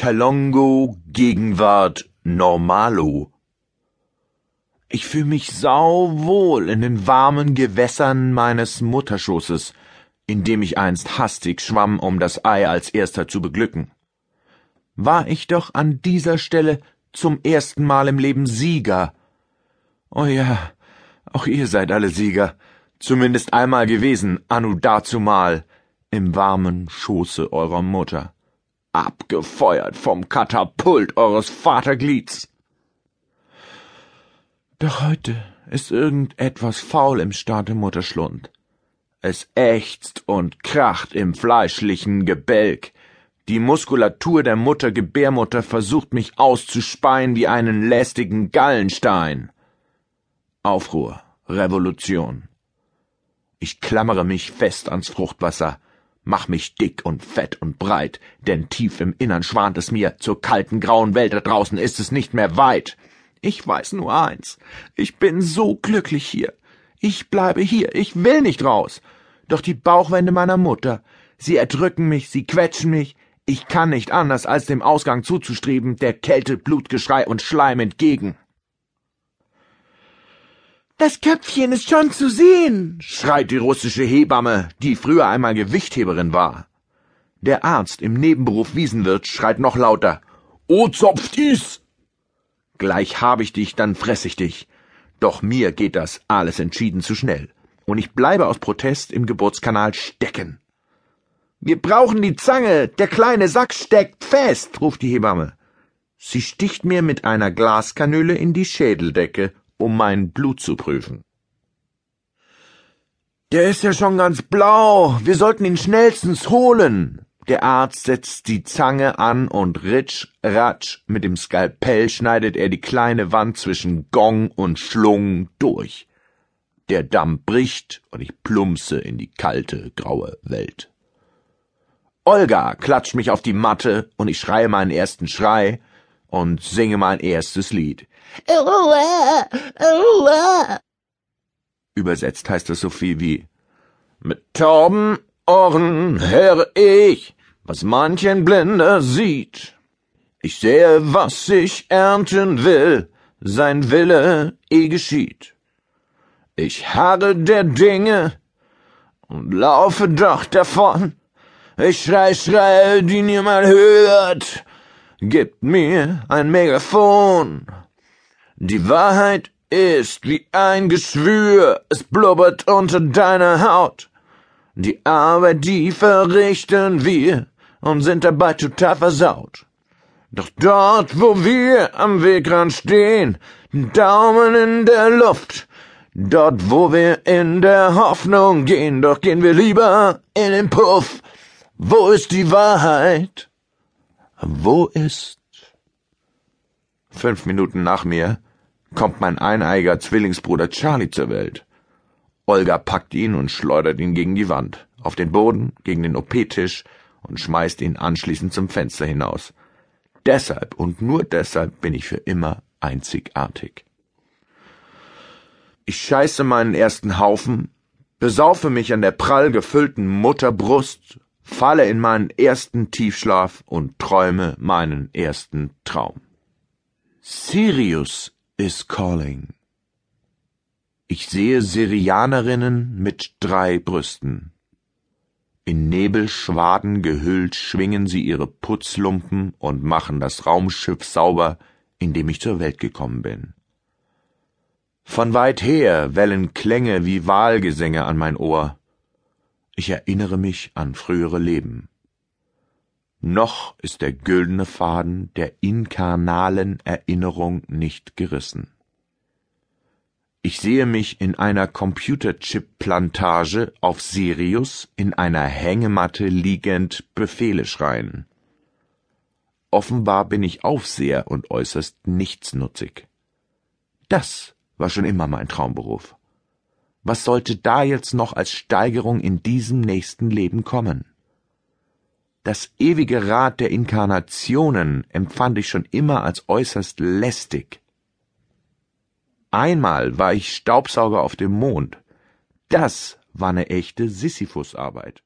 Kalongo, Gegenwart, Normalo. Ich fühl mich sauwohl in den warmen Gewässern meines Mutterschoßes, in dem ich einst hastig schwamm, um das Ei als erster zu beglücken. War ich doch an dieser Stelle zum ersten Mal im Leben Sieger. Oh ja, auch ihr seid alle Sieger, zumindest einmal gewesen, anu dazumal, im warmen Schoße eurer Mutter abgefeuert vom Katapult eures Vaterglieds. Doch heute ist irgendetwas faul im Staate Mutterschlund. Es ächzt und kracht im fleischlichen Gebälk. Die Muskulatur der Mutter Gebärmutter versucht mich auszuspeien wie einen lästigen Gallenstein. Aufruhr, Revolution. Ich klammere mich fest ans Fruchtwasser, Mach mich dick und fett und breit, denn tief im Innern schwant es mir, zur kalten grauen Welt da draußen ist es nicht mehr weit. Ich weiß nur eins, ich bin so glücklich hier. Ich bleibe hier, ich will nicht raus. Doch die Bauchwände meiner Mutter, sie erdrücken mich, sie quetschen mich, ich kann nicht anders, als dem Ausgang zuzustreben, der Kälte, Blutgeschrei und Schleim entgegen. Das Köpfchen ist schon zu sehen, schreit die russische Hebamme, die früher einmal Gewichtheberin war. Der Arzt im Nebenberuf Wiesenwirt schreit noch lauter. O zopft is! Gleich hab ich dich, dann fress ich dich. Doch mir geht das alles entschieden zu schnell. Und ich bleibe aus Protest im Geburtskanal stecken. Wir brauchen die Zange, der kleine Sack steckt fest, ruft die Hebamme. Sie sticht mir mit einer Glaskanüle in die Schädeldecke um mein Blut zu prüfen. Der ist ja schon ganz blau. Wir sollten ihn schnellstens holen. Der Arzt setzt die Zange an und ritsch, ratsch, mit dem Skalpell schneidet er die kleine Wand zwischen Gong und Schlung durch. Der Damm bricht und ich plumpse in die kalte, graue Welt. Olga klatscht mich auf die Matte und ich schreie meinen ersten Schrei und singe mein erstes Lied. Übersetzt heißt das so viel wie Mit tauben Ohren höre ich, was manchen Blinder sieht. Ich sehe, was ich ernten will, sein Wille eh geschieht. Ich harre der Dinge und laufe doch davon. Ich schrei, schrei, die niemand hört. Gib mir ein Megafon. Die Wahrheit ist wie ein Geschwür, es blubbert unter deiner Haut. Die Arbeit, die verrichten wir und sind dabei total versaut. Doch dort, wo wir am Wegrand stehen, Daumen in der Luft, dort, wo wir in der Hoffnung gehen, doch gehen wir lieber in den Puff. Wo ist die Wahrheit? Wo ist? Fünf Minuten nach mir kommt mein eineiger Zwillingsbruder Charlie zur Welt. Olga packt ihn und schleudert ihn gegen die Wand, auf den Boden, gegen den OP-Tisch und schmeißt ihn anschließend zum Fenster hinaus. Deshalb und nur deshalb bin ich für immer einzigartig. Ich scheiße meinen ersten Haufen, besaufe mich an der prall gefüllten Mutterbrust, falle in meinen ersten Tiefschlaf und träume meinen ersten Traum. Sirius is calling. Ich sehe Syrianerinnen mit drei Brüsten. In Nebelschwaden gehüllt schwingen sie ihre Putzlumpen und machen das Raumschiff sauber, in dem ich zur Welt gekommen bin. Von weit her wellen Klänge wie Wahlgesänge an mein Ohr. Ich erinnere mich an frühere Leben. Noch ist der güldene Faden der inkarnalen Erinnerung nicht gerissen. Ich sehe mich in einer Computerchip-Plantage auf Sirius in einer Hängematte liegend Befehle schreien. Offenbar bin ich Aufseher und äußerst nichtsnutzig. Das war schon immer mein Traumberuf. Was sollte da jetzt noch als Steigerung in diesem nächsten Leben kommen? Das ewige Rad der Inkarnationen empfand ich schon immer als äußerst lästig. Einmal war ich Staubsauger auf dem Mond. Das war eine echte Sisyphusarbeit.